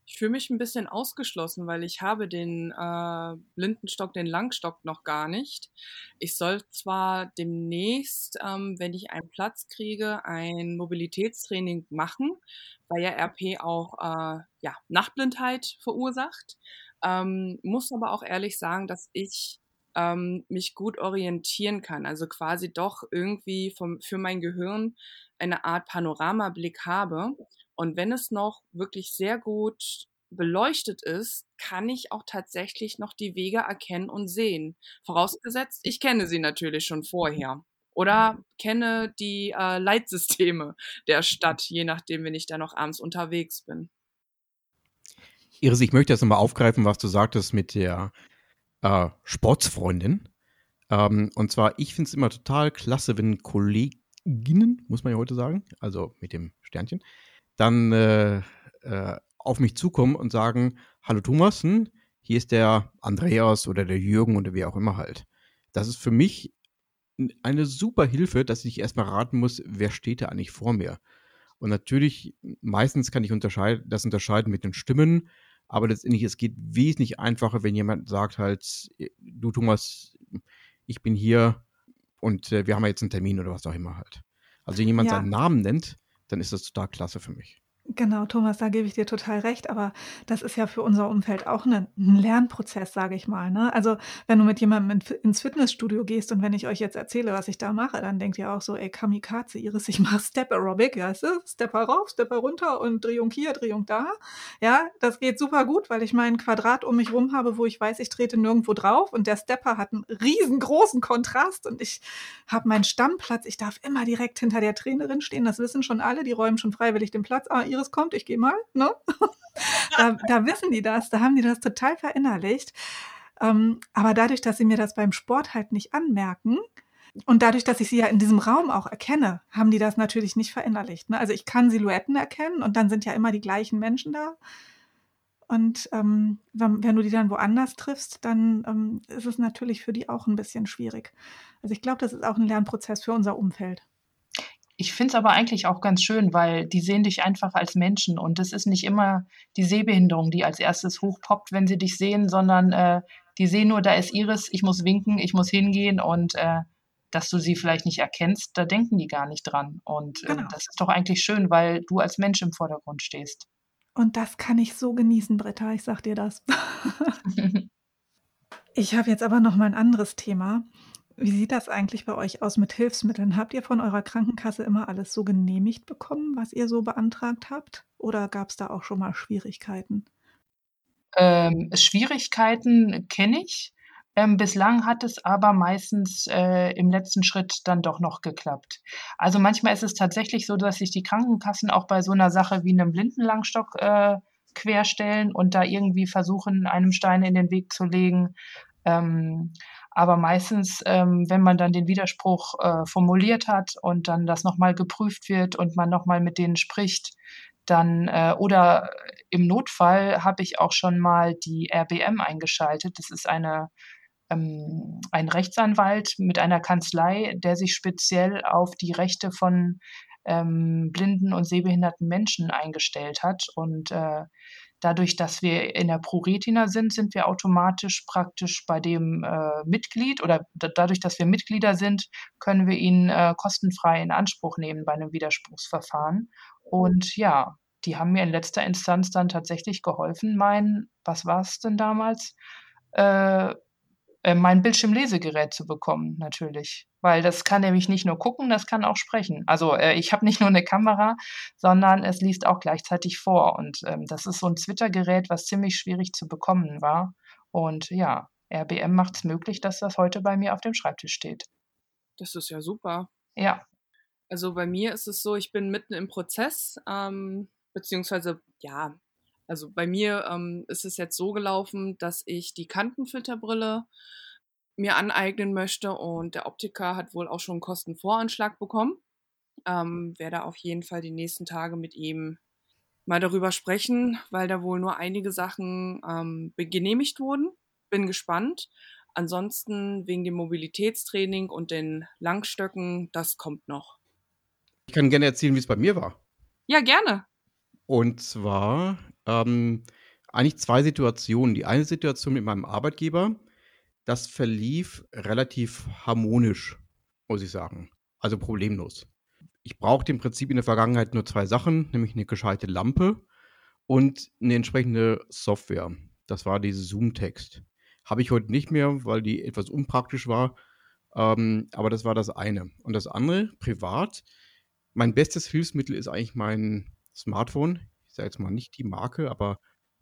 Ich fühle mich ein bisschen ausgeschlossen, weil ich habe den äh, Blindenstock, den Langstock noch gar nicht. Ich soll zwar demnächst, ähm, wenn ich einen Platz kriege, ein Mobilitätstraining machen, weil ja RP auch äh, ja, Nachtblindheit verursacht. Ähm, muss aber auch ehrlich sagen, dass ich ähm, mich gut orientieren kann. Also quasi doch irgendwie vom, für mein Gehirn eine Art Panoramablick habe. Und wenn es noch wirklich sehr gut beleuchtet ist, kann ich auch tatsächlich noch die Wege erkennen und sehen. Vorausgesetzt, ich kenne sie natürlich schon vorher. Oder kenne die äh, Leitsysteme der Stadt, je nachdem, wenn ich da noch abends unterwegs bin. Iris, ich möchte jetzt nochmal aufgreifen, was du sagtest mit der äh, Sportsfreundin. Ähm, und zwar, ich finde es immer total klasse, wenn Kolleginnen, muss man ja heute sagen, also mit dem Sternchen, dann äh, äh, auf mich zukommen und sagen, hallo Thomas, hm, hier ist der Andreas oder der Jürgen oder wie auch immer halt. Das ist für mich eine super Hilfe, dass ich erstmal raten muss, wer steht da eigentlich vor mir. Und natürlich, meistens kann ich unterscheiden, das unterscheiden mit den Stimmen, aber letztendlich, es geht wesentlich einfacher, wenn jemand sagt halt, du Thomas, ich bin hier und äh, wir haben jetzt einen Termin oder was auch immer halt. Also wenn jemand ja. seinen Namen nennt, dann ist das total klasse für mich. Genau, Thomas, da gebe ich dir total recht, aber das ist ja für unser Umfeld auch 'nen 'n Lernprozess, sage ich mal, ne? Also, wenn du mit jemandem in ins Fitnessstudio gehst und wenn ich euch jetzt erzähle, was ich da mache, dann denkt ihr auch so: „Ey, Kamikaze, Iris, ich mache Step Aerobic“, weißt du? Stepper rauf, Stepper runter und Drehung hier, Drehung da. Ja, das geht super gut, weil ich mein Quadrat um mich rum habe, wo ich weiß, ich trete nirgendwo drauf und der Stepper hat einen riesengroßen Kontrast und ich habe meinen Stammplatz. Ich darf immer direkt hinter der Trainerin stehen. Das wissen schon alle, die räumen schon freiwillig den Platz. Ah, Iris kommt, ich gehe mal. Ne? da, da, wissen die das, da haben die das total verinnerlicht. Ähm, aber dadurch, dass sie mir das beim Sport halt nicht anmerken, Und dadurch, dass ich sie ja in diesem Raum auch erkenne, haben die das natürlich nicht verinnerlicht. Ne? Also ich kann Silhouetten erkennen und dann sind ja immer die gleichen Menschen da. Und ähm, wenn, wenn, du die dann woanders triffst, dann ähm, ist es natürlich für die auch ein bisschen schwierig. Also ich glaube, das ist auch ein Lernprozess für unser Umfeld. Ich finde es aber eigentlich auch ganz schön, weil die sehen dich einfach als Menschen und es ist nicht immer die Sehbehinderung, die als erstes hochpoppt, wenn sie dich sehen, sondern äh, die sehen nur, da ist Iris, ich muss winken, ich muss hingehen und äh, dass du sie vielleicht nicht erkennst, da denken die gar nicht dran. Und äh, genau. das ist doch eigentlich schön, weil du als Mensch im Vordergrund stehst. Und das kann ich so genießen, Britta, ich sag dir das. ich habe jetzt aber noch mal ein anderes Thema. Wie sieht das eigentlich bei euch aus mit Hilfsmitteln? Habt ihr von eurer Krankenkasse immer alles so genehmigt bekommen, was ihr so beantragt habt? Oder gab es da auch schon mal Schwierigkeiten? Ähm, Schwierigkeiten kenne ich. Ähm, bislang hat es aber meistens äh, im letzten Schritt dann doch noch geklappt. Also manchmal ist es tatsächlich so, dass sich die Krankenkassen auch bei so einer Sache wie einem Blindenlangstock äh, querstellen und da irgendwie versuchen, einem Stein in den Weg zu legen. Ähm, aber meistens, ähm, wenn man dann den Widerspruch äh, formuliert hat und dann das nochmal geprüft wird und man nochmal mit denen spricht, dann äh, oder im Notfall habe ich auch schon mal die RBM eingeschaltet. Das ist eine ähm, ein Rechtsanwalt mit einer Kanzlei, der sich speziell auf die Rechte von ähm, blinden und sehbehinderten Menschen eingestellt hat. Und äh, dadurch, dass wir in der ProRetina sind, sind wir automatisch praktisch bei dem äh, Mitglied oder dadurch, dass wir Mitglieder sind, können wir ihn äh, kostenfrei in Anspruch nehmen bei einem Widerspruchsverfahren. Und ja, die haben mir in letzter Instanz dann tatsächlich geholfen, mein, was war es denn damals? Äh, äh, mein Bildschirmlesegerät zu bekommen, natürlich. Weil das kann nämlich nicht nur gucken, das kann auch sprechen. Also äh, ich habe nicht nur eine Kamera, sondern es liest auch gleichzeitig vor. Und ähm, das ist so ein Twitter-Gerät, was ziemlich schwierig zu bekommen war. Und ja, RBM macht es möglich, dass das heute bei mir auf dem Schreibtisch steht. Das ist ja super. Ja. Also bei mir ist es so, ich bin mitten im Prozess, ähm, beziehungsweise ja, also bei mir ähm, ist es jetzt so gelaufen, dass ich die Kantenfilterbrille mir aneignen möchte und der Optiker hat wohl auch schon einen Kostenvoranschlag bekommen. Ähm, werde auf jeden Fall die nächsten Tage mit ihm mal darüber sprechen, weil da wohl nur einige Sachen ähm, genehmigt wurden. Bin gespannt. Ansonsten wegen dem Mobilitätstraining und den Langstöcken, das kommt noch. Ich kann gerne erzählen, wie es bei mir war. Ja, gerne. Und zwar ähm, eigentlich zwei Situationen. Die eine Situation mit meinem Arbeitgeber, das verlief relativ harmonisch, muss ich sagen. Also problemlos. Ich brauchte im Prinzip in der Vergangenheit nur zwei Sachen, nämlich eine gescheite Lampe und eine entsprechende Software. Das war diese Zoom-Text. Habe ich heute nicht mehr, weil die etwas unpraktisch war. Ähm, aber das war das eine. Und das andere, privat, mein bestes Hilfsmittel ist eigentlich mein Smartphone. Ich sage jetzt mal nicht die Marke, aber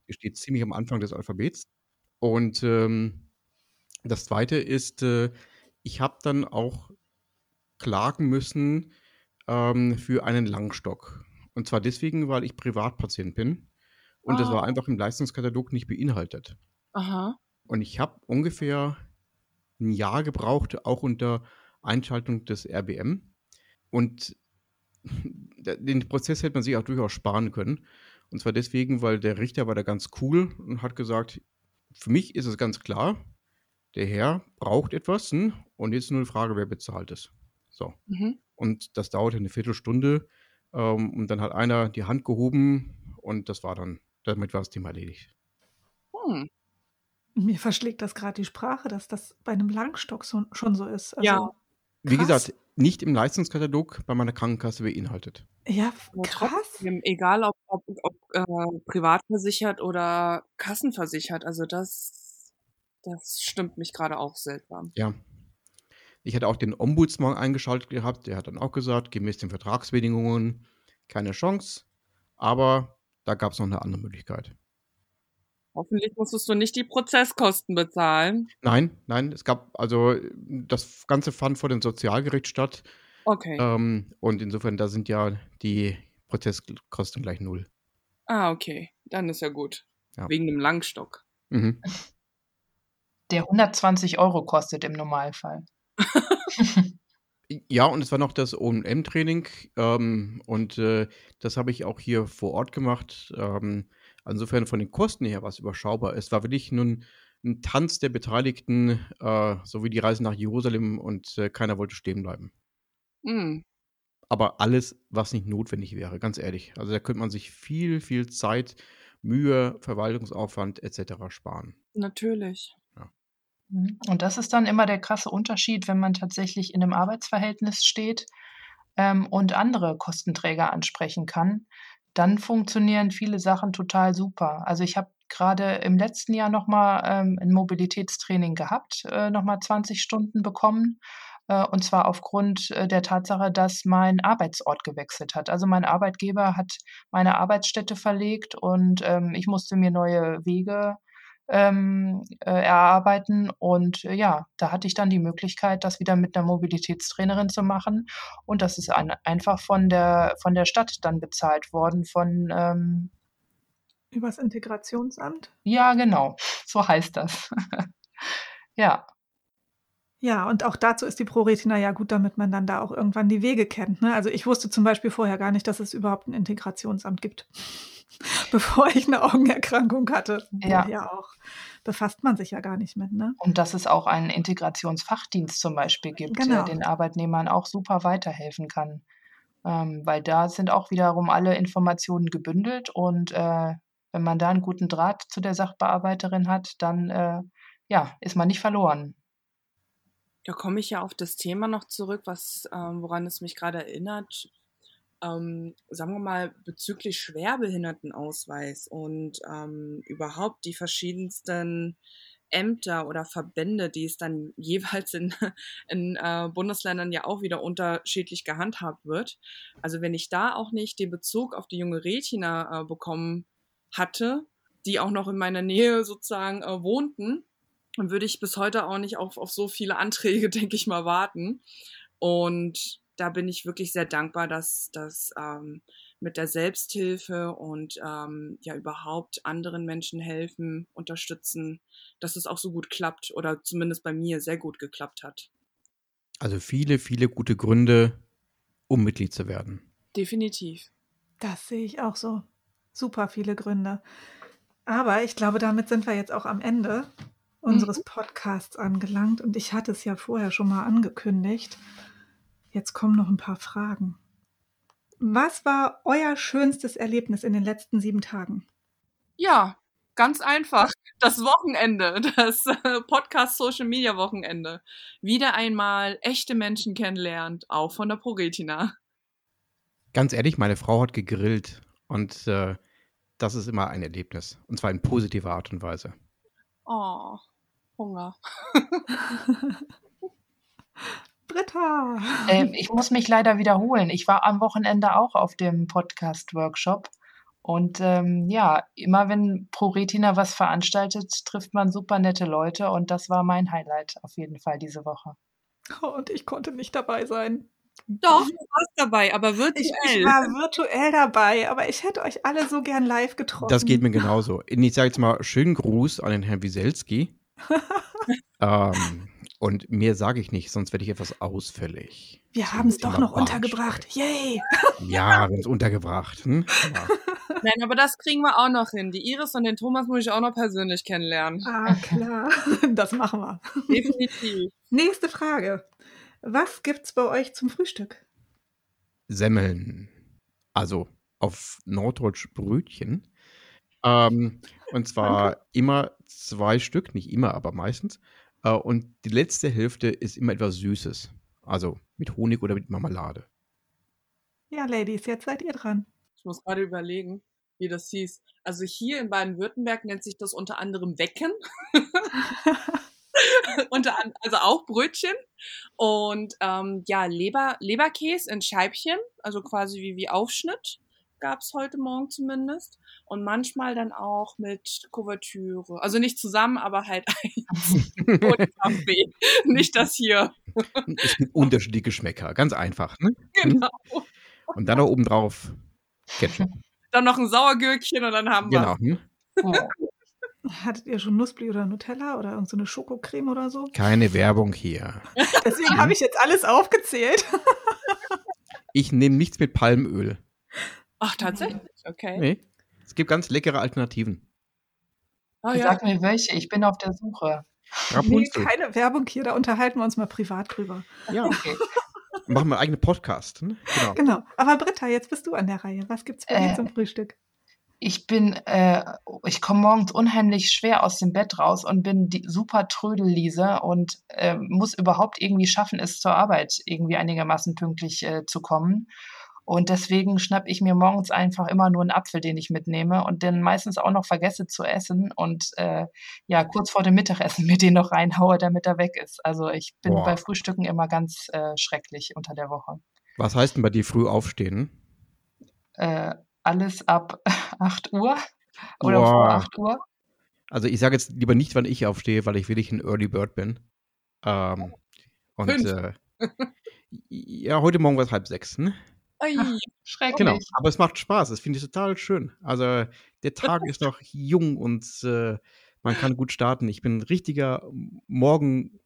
die steht ziemlich am Anfang des Alphabets. Und ähm, das zweite ist, äh, ich habe dann auch klagen müssen ähm, für einen Langstock. Und zwar deswegen, weil ich Privatpatient bin. Und das war ah. einfach im Leistungskatalog nicht beinhaltet. Aha. Und ich habe ungefähr ein Jahr gebraucht, auch unter Einschaltung des RBM. Und den Prozess hätte man sich auch durchaus sparen können. Und zwar deswegen, weil der Richter war da ganz cool und hat gesagt, für mich ist es ganz klar, der Herr braucht etwas hm? und jetzt nur eine Frage, wer bezahlt es. So. Mhm. Und das dauerte eine Viertelstunde ähm, und dann hat einer die Hand gehoben und das war dann, damit war das Thema erledigt. Hm. Mir verschlägt das gerade die Sprache, dass das bei einem Langstock so, schon so ist. Also, ja. Wie gesagt, nicht im Leistungskatalog bei meiner Krankenkasse beinhaltet. Ja, krass. Trotzdem, egal ob, ob, ob äh, privat versichert oder kassenversichert, also das, das stimmt mich gerade auch seltsam. Ja. Ich hatte auch den Ombudsmann eingeschaltet gehabt, der hat dann auch gesagt, gemäß den Vertragsbedingungen keine Chance, aber da gab es noch eine andere Möglichkeit. Hoffentlich musstest du nicht die Prozesskosten bezahlen. Nein, nein, es gab, also das Ganze fand vor dem Sozialgericht statt. Okay. Ähm, und insofern, da sind ja die Prozesskosten gleich null. Ah, okay. Dann ist ja gut. Ja. Wegen dem Langstock. Mhm. Der 120 Euro kostet im Normalfall. Ja, und es war noch das O&M-Training, ähm, und, äh, das habe ich auch hier vor Ort gemacht. Ähm, insofern von den Kosten her war's überschaubar. Es war wirklich nun 'n Tanz der Beteiligten, äh, so wie die Reise nach Jerusalem und, äh, keiner wollte stehen bleiben. Mhm. Aber alles, was nicht notwendig wäre, ganz ehrlich. Also, da könnte man sich viel, viel Zeit, Mühe, Verwaltungsaufwand et cetera sparen. Natürlich. Ja. Mhm. Und das ist dann immer der krasse Unterschied, wenn man tatsächlich in 'nem Arbeitsverhältnis steht, ähm, und andere Kostenträger ansprechen kann, dann funktionieren viele Sachen total super. Also, ich habe grade im letzten Jahr noch mal, ähm, 'n Mobilitätstraining gehabt, äh, noch mal 20 Stunden bekommen, äh, und zwar aufgrund, äh, der Tatsache, dass mein Arbeitsort gewechselt hat. Also, mein Arbeitgeber hat meine Arbeitsstätte verlegt und, ähm, ich musste mir neue Wege, ähm, äh, erarbeiten und, äh, ja, da hatte ich dann die Möglichkeit, das wieder mit 'ner Mobilitätstrainerin zu machen und das ist ein einfach von der von der Stadt dann bezahlt worden von, ähm Übers Integrationsamt? Ja, genau, so heißt das. Ja. Ja, und auch dazu ist die ProRetina ja gut, damit man dann da auch irgendwann die Wege kennt, ne? Also, ich wusste zum Beispiel vorher gar nicht, dass es überhaupt 'n Integrationsamt gibt, bevor ich 'ne Augenerkrankung hatte. Ja. Woher auch? Befasst man sich ja gar nicht mit, ne? Und dass es auch einen Integrationsfachdienst zum Beispiel gibt, Genau. der den Arbeitnehmern auch super weiterhelfen kann. Ähm, weil da sind auch wiederum alle Informationen gebündelt und, äh, wenn man da 'n guten Draht zu der Sachbearbeiterin hat, dann, äh, ja, ist man nicht verloren. Da komme ich ja auf das Thema noch zurück, was ähm, woran es mich grade erinnert. Ähm, sagen wir mal, bezüglich Schwerbehindertenausweis und, ähm, überhaupt die verschiedensten Ämter oder Verbände, die es dann jeweils in in, äh, Bundesländern ja auch wieder unterschiedlich gehandhabt wird. Also, wenn ich da auch nicht den Bezug auf die junge Retina, äh, bekommen hatte, die auch noch in meiner Nähe sozusagen, äh, wohnten, dann würde ich bis heute auch nicht auf auf so viele Anträge, denke ich mal, warten. Und da bin ich wirklich sehr dankbar, dass dass, ähm, mit der Selbsthilfe und, ähm, ja, überhaupt anderen Menschen helfen, unterstützen, dass es auch so gut klappt oder zumindest bei mir sehr gut geklappt hat. Also, viele, viele gute Gründe, um Mitglied zu werden. Definitiv. Das sehe ich auch so. Super viele Gründe. Aber ich glaube, damit sind wir jetzt auch am Ende unseres Mhm. Podcasts angelangt und ich hatte es ja vorher schon mal angekündigt. Jetzt kommen noch 'n paar Fragen. Was war euer schönstes Erlebnis in den letzten 7 Tagen? Ja, ganz einfach. Das Wochenende, das, äh, Podcast-Social-Media-Wochenende. Wieder einmal echte Menschen kennenlernt, auch von der ProRetina. Ganz ehrlich, meine Frau hat gegrillt und, äh, das ist immer ein Erlebnis, und zwar in positiver Art und Weise. Oh, Hunger. Britta. Ähm, ich muss mich leider wiederholen. Ich war am Wochenende auch auf dem Podcast-Workshop und, ähm, ja, immer wenn ProRetina was veranstaltet, trifft man super nette Leute und das war mein Highlight auf jeden Fall diese Woche. Oh, und ich konnte nicht dabei sein. Doch, du warst dabei, aber Ich virtuell. ich war virtuell dabei, aber ich hätte euch alle so gern live getroffen. Das geht mir genauso. Ich sage jetzt mal schönen Gruß an den Herrn Wieselski. Ähm, und mehr sage ich nicht, sonst werde ich etwas ausfällig Wir zum haben's doch noch untergebracht. Yay! Ja, wir haben's untergebracht, hm? Ja. Nein, aber das kriegen wir auch noch hin. Die Iris und den Thomas muss ich auch noch persönlich kennenlernen. Ah, klar. Das machen wir. Definitiv. Nächste Frage. Was gibt's bei euch zum Frühstück? Semmeln. Also, auf Norddeutsch Brötchen. Ähm, und zwar immer 2 Stück, nicht immer, aber meistens. Äh, und die letzte Hälfte ist immer etwas Süßes. Also, mit Honig oder mit Marmelade. Ja, Ladies, jetzt seid ihr dran. Ich muss grade überlegen, wie das hieß. Also, hier in Baden-Württemberg nennt sich das unter anderem Wecken. Unter an also auch Brötchen und, ähm, ja, Leber Leberkäse in Scheibchen, also quasi wie wie Aufschnitt gab's heute Morgen zumindest und manchmal dann auch mit Kuvertüre. Also, nicht zusammen, aber halt eins und Kaffee. Nicht das hier. Es gibt unterschiedliche Geschmäcker, ganz einfach, ne? Hm? Genau. Und dann noch obendrauf Ketchup. Dann noch 'n Sauergurkchen und dann haben Genau, wir's. hm? Oh. Hattet ihr schon Nussbli oder Nutella oder irgendeine so Schokocreme oder so? Keine Werbung hier. Deswegen habe ich jetzt alles aufgezählt. Ich nehme nichts mit Palmöl. Ach, tatsächlich? Okay. Nee. Es gibt ganz leckere Alternativen. Oh, ja. Sag mir welche, ich bin auf der Suche. Nee, Rapunzel. keine Werbung hier, da unterhalten wir uns mal privat drüber. Ja, Okay. machen wir einen eigenen Podcast. Ne? Genau. Genau. Aber Britta, jetzt bist du an der Reihe. Was gibt's bei dir Äh, zum Frühstück? Ich bin, äh, ich komme morgens unheimlich schwer aus dem Bett raus und bin die super Trödellise und äh, muss überhaupt irgendwie schaffen, es zur Arbeit irgendwie einigermaßen pünktlich äh, zu kommen. Und deswegen schnapp ich mir morgens einfach immer nur einen Apfel, den ich mitnehme und den meistens auch noch vergesse zu essen und äh, ja, kurz vor dem Mittagessen mir den noch reinhaue, damit er weg ist. Also ich bin Boah. bei Frühstücken immer ganz äh, schrecklich unter der Woche. Was heißt denn bei dir früh aufstehen? Äh, alles ab 8 Uhr oder Boah. vor 8 Uhr. Also ich sage jetzt lieber nicht, wann ich aufstehe, weil ich wirklich ein Early Bird bin. Ähm, und Fünf. äh, ja, heute Morgen war es halb sechs. Ne? Ei. Schrecklich. Genau. Aber es macht Spaß. Das finde ich total schön. Also der Tag ist noch jung und äh, man kann gut starten. Ich bin ein richtiger morgen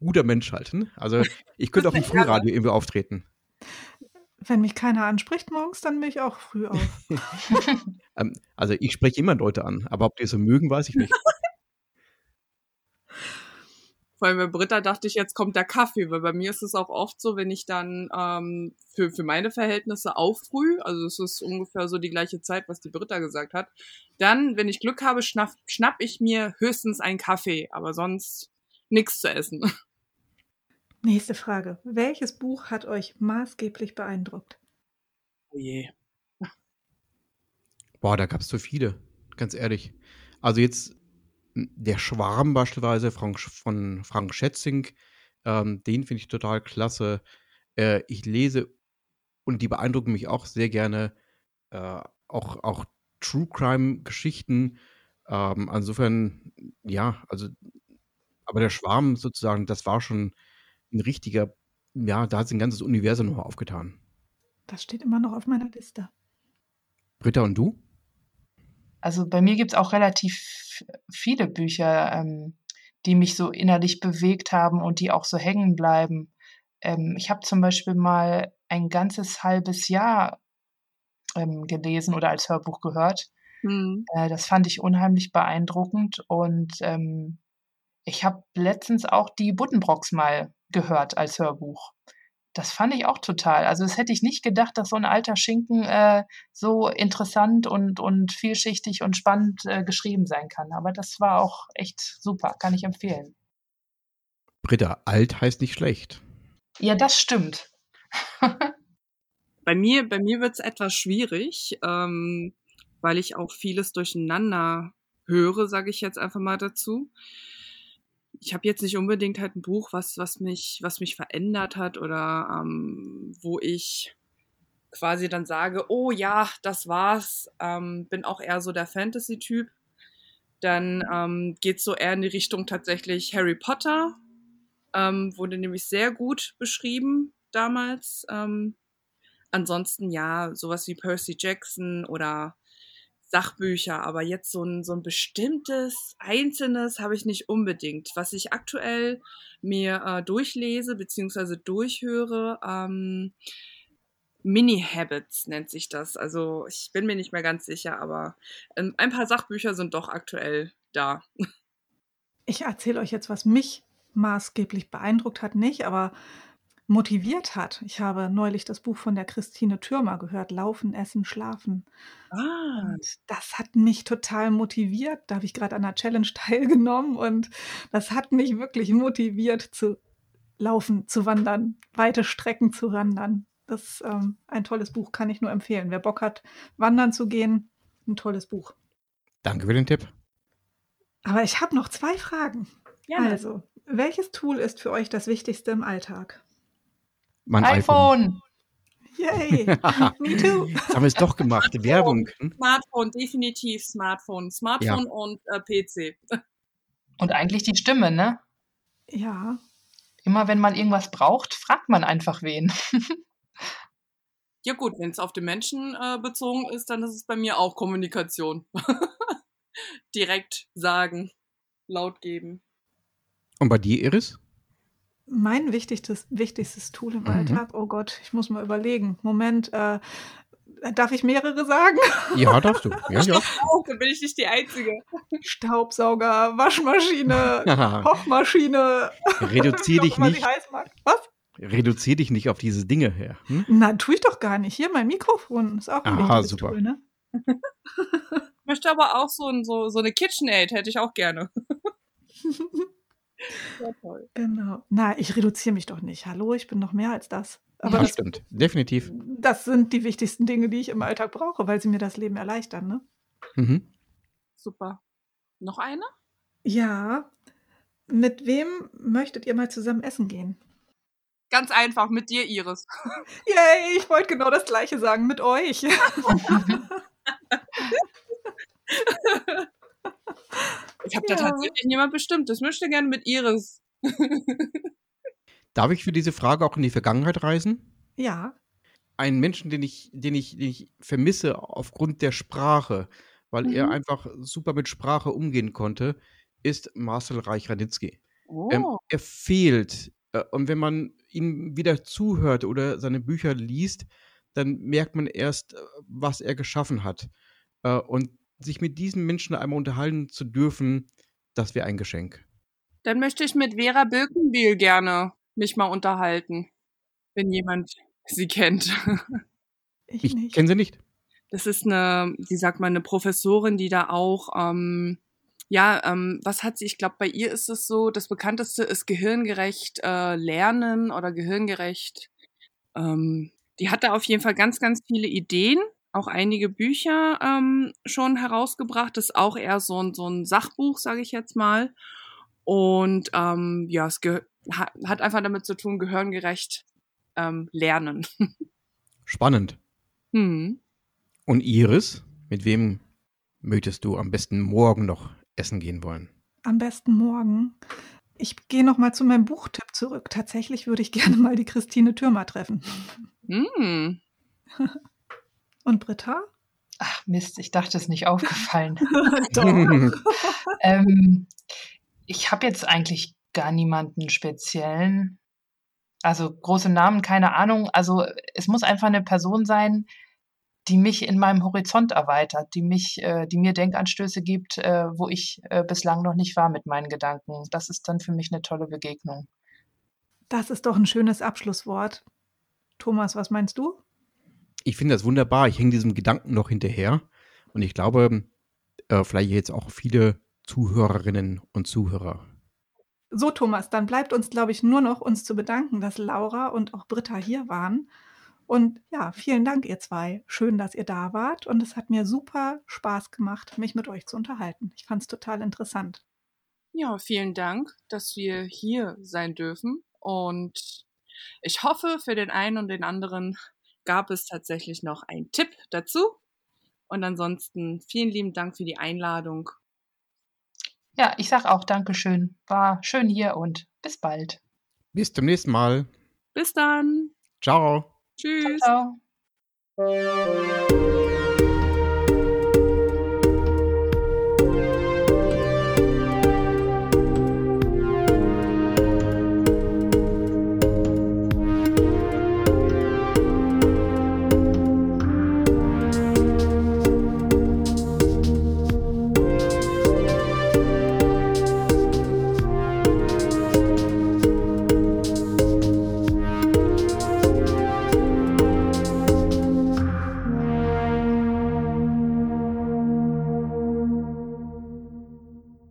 guter Mensch halt. Ne? Also ich könnte auch im Frühradio irgendwie auftreten. Wenn mich keiner anspricht morgens, dann bin ich auch früh auf. Ähm, also ich spreche immer Leute an, aber ob die es so mögen, weiß ich nicht. Vor allem bei Britta dachte ich, jetzt kommt der Kaffee, weil bei mir ist es auch oft so, wenn ich dann ähm, für, für meine Verhältnisse auch früh, also es ist ungefähr so die gleiche Zeit, was die Britta gesagt hat, dann, wenn ich Glück habe, schnapp, schnapp ich mir höchstens einen Kaffee, aber sonst nichts zu essen. Nächste Frage. Welches Buch hat euch maßgeblich beeindruckt? Oh je. Boah, da gab es so viele, ganz ehrlich. Also jetzt der Schwarm beispielsweise Frank, von Frank Schätzing, ähm, den finde ich total klasse. Äh, ich lese und die beeindrucken mich auch sehr gerne, äh, auch, auch True Crime-Geschichten. Ähm, insofern, ja, also, aber der Schwarm sozusagen, das war schon ein richtiger, ja, da hat sich ein ganzes Universum nochmal aufgetan. Das steht immer noch auf meiner Liste. Britta und du? Also bei mir gibt es auch relativ viele Bücher, ähm, die mich so innerlich bewegt haben und die auch so hängen bleiben. Ähm, ich habe zum Beispiel mal ein ganzes halbes Jahr ähm, gelesen oder als Hörbuch gehört. Hm. Äh, das fand ich unheimlich beeindruckend und ähm, ich habe letztens auch die Buddenbrocks mal gehört als Hörbuch. Das fand ich auch total. Also das hätte ich nicht gedacht, dass so ein alter Schinken äh, so interessant und, und vielschichtig und spannend äh, geschrieben sein kann. Aber das war auch echt super, kann ich empfehlen. Britta, alt heißt nicht schlecht. Ja, das stimmt. Bei mir, bei mir wird es etwas schwierig, ähm, weil ich auch vieles durcheinander höre, sage ich jetzt einfach mal dazu. Ich habe jetzt nicht unbedingt halt ein Buch, was, was mich, was mich verändert hat oder ähm, wo ich quasi dann sage, oh ja, das war's. Ähm, bin auch eher so der Fantasy-Typ. Dann ähm, geht so eher in die Richtung tatsächlich Harry Potter. Ähm, wurde nämlich sehr gut beschrieben damals. Ähm, ansonsten ja, sowas wie Percy Jackson oder Sachbücher, aber jetzt so ein, so ein bestimmtes, einzelnes habe ich nicht unbedingt. Was ich aktuell mir äh, durchlese beziehungsweise durchhöre, ähm, Mini-Habits nennt sich das. Also ich bin mir nicht mehr ganz sicher, aber ähm, ein paar Sachbücher sind doch aktuell da. Ich erzähle euch jetzt, was mich maßgeblich beeindruckt hat, nicht, aber motiviert hat. Ich habe neulich das Buch von der Christine Türmer gehört, Laufen, Essen, Schlafen. Ah, Und das hat mich total motiviert. Da habe ich gerade an einer Challenge teilgenommen und das hat mich wirklich motiviert zu laufen, zu wandern, weite Strecken zu wandern. Das ist ähm, ein tolles Buch, kann ich nur empfehlen. Wer Bock hat, wandern zu gehen, ein tolles Buch. Danke für den Tipp. Aber ich habe noch zwei Fragen. gerne. Also, welches Tool ist für euch das Wichtigste im Alltag? Mein iPhone. Yay! Me too! Jetzt haben wir es doch gemacht. Werbung. Hm? Smartphone, definitiv Smartphone. Smartphone und äh, PC. Und eigentlich die Stimme, ne? Ja, Immer wenn man irgendwas braucht, fragt man einfach wen. Ja gut, wenn es auf den Menschen äh, bezogen ist, dann ist es bei mir auch Kommunikation. direkt sagen, laut geben. Und bei dir, Iris? Mein wichtigstes, wichtigstes Tool im Mhm. Alltag, oh Gott, ich muss mal überlegen. Moment, äh, darf ich mehrere sagen? Ja, darfst du. Ja, ja. Oh, dann bin ich nicht die Einzige. Staubsauger, Waschmaschine. Kochmaschine. Reduzier dich auch immer sie nicht. Was? reduzier dich nicht auf diese Dinge her. Hm? Na, tue ich doch gar nicht. Hier, mein Mikrofon ist auch ein Aha, wichtiges super. Tool, ne? Ich möchte aber auch so, ein, so, so eine KitchenAid, hätte ich auch gerne. Ja, toll. Genau. Na, ich reduziere mich doch nicht. Hallo, ich bin noch mehr als das. Aber Ja, das, stimmt. Definitiv. das sind die wichtigsten Dinge, die ich im Alltag brauche, weil sie mir das Leben erleichtern, ne? Mhm. Super. Noch eine? Ja. Mit wem möchtet ihr mal zusammen essen gehen? Ganz einfach, mit dir, Iris. Yay, ich wollte genau das gleiche sagen, mit euch. Ich habe da Ja. tatsächlich niemand bestimmt. Das möchte gerne mit Iris. Darf ich für diese Frage auch in die Vergangenheit reisen? ja. Einen Menschen, den ich, den ich, den ich vermisse aufgrund der Sprache, weil er Mhm. einfach super mit Sprache umgehen konnte, ist Marcel Reich-Ranitzky. Oh. Ähm, er fehlt. Äh, und wenn man ihm wieder zuhört oder seine Bücher liest, dann merkt man erst, äh, was er geschaffen hat. Äh, und sich mit diesen Menschen einmal unterhalten zu dürfen, das wäre ein Geschenk. Dann möchte ich mit Vera Birkenbiel gerne mich mal unterhalten, wenn jemand sie kennt. Ich, Ich nicht. kenne sie nicht. Das ist eine, wie sagt man, eine Professorin, die da auch, ähm, ja, ähm, was hat sie? Ich glaube, bei ihr ist es so, das bekannteste ist gehirngerecht äh, lernen oder gehirngerecht. Ähm, die hat da auf jeden Fall ganz, ganz viele Ideen, auch einige Bücher ähm, schon herausgebracht. Das ist auch eher so ein, so ein Sachbuch, sage ich jetzt mal. Und ähm, ja, es hat einfach damit zu tun, gehirngerecht ähm, lernen. Spannend. hm. Und Iris, mit wem möchtest du am besten morgen noch essen gehen wollen? Am besten morgen. Ich gehe noch mal zu meinem Buchtipp zurück. Tatsächlich würde ich gerne mal die Christine Thürmer treffen. Hm. Und Britta? Ach Mist, ich dachte, es ist nicht aufgefallen. Ähm, ich habe jetzt eigentlich gar niemanden speziellen. Also große Namen, keine Ahnung. Also es muss einfach eine Person sein, die mich in meinem Horizont erweitert, die mich, äh, die mir Denkanstöße gibt, äh, wo ich äh, bislang noch nicht war mit meinen Gedanken. Das ist dann für mich eine tolle Begegnung. Das ist doch ein schönes Abschlusswort. Thomas, was meinst du? Ich finde das wunderbar. Ich hänge diesem Gedanken noch hinterher. Und ich glaube, äh, vielleicht jetzt auch viele Zuhörerinnen und Zuhörer. So, Thomas, dann bleibt uns, glaube ich, nur noch uns zu bedanken, dass Laura und auch Britta hier waren. Und ja, vielen Dank, ihr zwei. Schön, dass ihr da wart. Und es hat mir super Spaß gemacht, mich mit euch zu unterhalten. Ich fand es total interessant. Ja, vielen Dank, dass wir hier sein dürfen. Und ich hoffe, für den einen und den anderen gab es tatsächlich noch einen Tipp dazu. Und ansonsten vielen lieben Dank für die Einladung. Ja, ich sag auch Dankeschön. War schön hier und bis bald. Bis zum nächsten Mal. Bis dann. Ciao. Tschüss. Ciao.